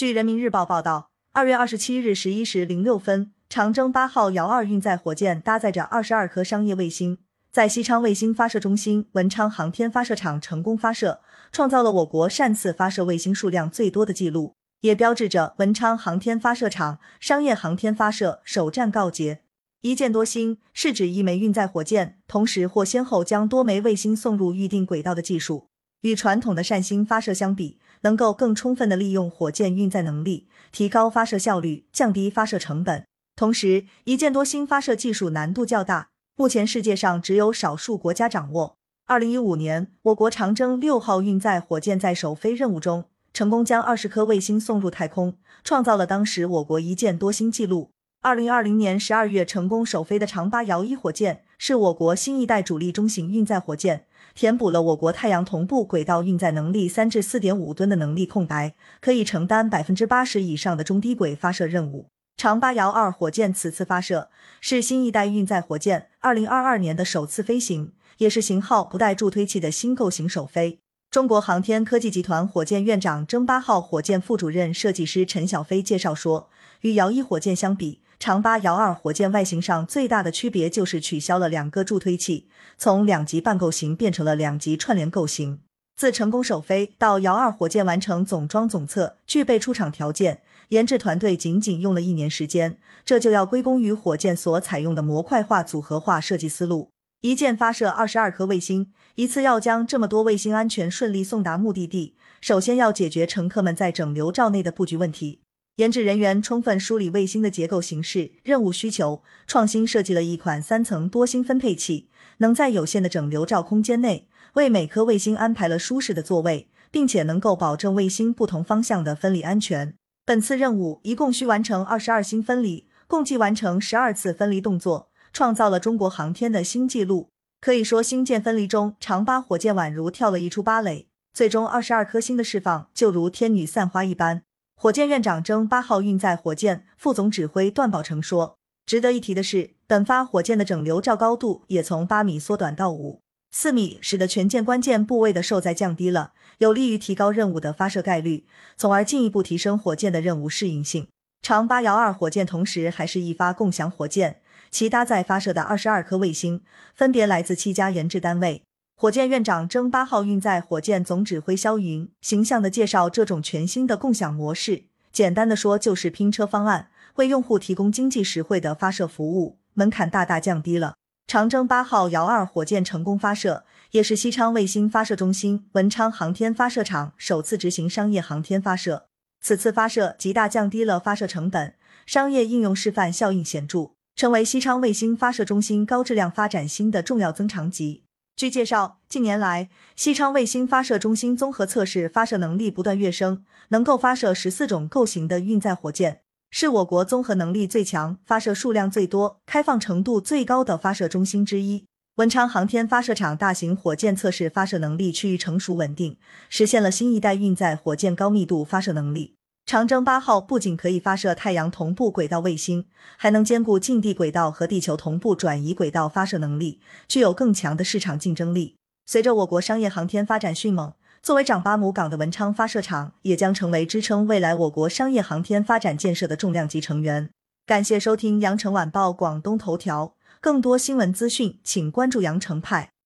据人民日报报道，二月二十七日十一时零六分，长征八号遥二运载火箭搭载着二十二颗商业卫星，在西昌卫星发射中心文昌航天发射场成功发射，创造了我国擅次发射卫星数量最多的记录，也标志着文昌航天发射场商业航天发射首战告捷。一箭多星是指一枚运载火箭同时或先后将多枚卫星送入预定轨道的技术。与传统的扇星发射相比，能够更充分的利用火箭运载能力，提高发射效率，降低发射成本。同时，一箭多星发射技术难度较大，目前世界上只有少数国家掌握。二零一五年，我国长征六号运载火箭在首飞任务中，成功将二十颗卫星送入太空，创造了当时我国一箭多星纪录。二零二零年十二月成功首飞的长八遥一火箭，是我国新一代主力中型运载火箭。填补了我国太阳同步轨道运载能力三至四点五吨的能力空白，可以承担百分之八十以上的中低轨发射任务。长八遥二火箭此次发射是新一代运载火箭二零二二年的首次飞行，也是型号不带助推器的新构型首飞。中国航天科技集团火箭院长征八号火箭副主任设计师陈小飞介绍说，与遥一火箭相比。长八遥二火箭外形上最大的区别就是取消了两个助推器，从两级半构型变成了两级串联构型。自成功首飞到遥二火箭完成总装总测、具备出厂条件，研制团队仅仅用了一年时间，这就要归功于火箭所采用的模块化组合化设计思路。一箭发射二十二颗卫星，一次要将这么多卫星安全顺利送达目的地，首先要解决乘客们在整流罩内的布局问题。研制人员充分梳理卫星的结构形式、任务需求，创新设计了一款三层多星分配器，能在有限的整流罩空间内，为每颗卫星安排了舒适的座位，并且能够保证卫星不同方向的分离安全。本次任务一共需完成二十二星分离，共计完成十二次分离动作，创造了中国航天的新纪录。可以说，星舰分离中，长八火箭宛如跳了一出芭蕾，最终二十二颗星的释放就如天女散花一般。火箭院长征八号运载火箭副总指挥段宝成说：“值得一提的是，本发火箭的整流罩高度也从八米缩短到五四米，使得全舰关键部位的受载降低了，有利于提高任务的发射概率，从而进一步提升火箭的任务适应性。长八幺二火箭同时还是一发共享火箭，其搭载发射的二十二颗卫星分别来自七家研制单位。”火箭院长征八号运载火箭总指挥肖云形象的介绍这种全新的共享模式，简单的说就是拼车方案，为用户提供经济实惠的发射服务，门槛大大降低了。长征八号遥二火箭成功发射，也是西昌卫星发射中心文昌航天发射场首次执行商业航天发射。此次发射极大降低了发射成本，商业应用示范效应显著，成为西昌卫星发射中心高质量发展新的重要增长极。据介绍，近年来，西昌卫星发射中心综合测试发射能力不断跃升，能够发射十四种构型的运载火箭，是我国综合能力最强、发射数量最多、开放程度最高的发射中心之一。文昌航天发射场大型火箭测试发射能力趋于成熟稳定，实现了新一代运载火箭高密度发射能力。长征八号不仅可以发射太阳同步轨道卫星，还能兼顾近地轨道和地球同步转移轨道发射能力，具有更强的市场竞争力。随着我国商业航天发展迅猛，作为长八母港的文昌发射场也将成为支撑未来我国商业航天发展建设的重量级成员。感谢收听羊城晚报广东头条，更多新闻资讯，请关注羊城派。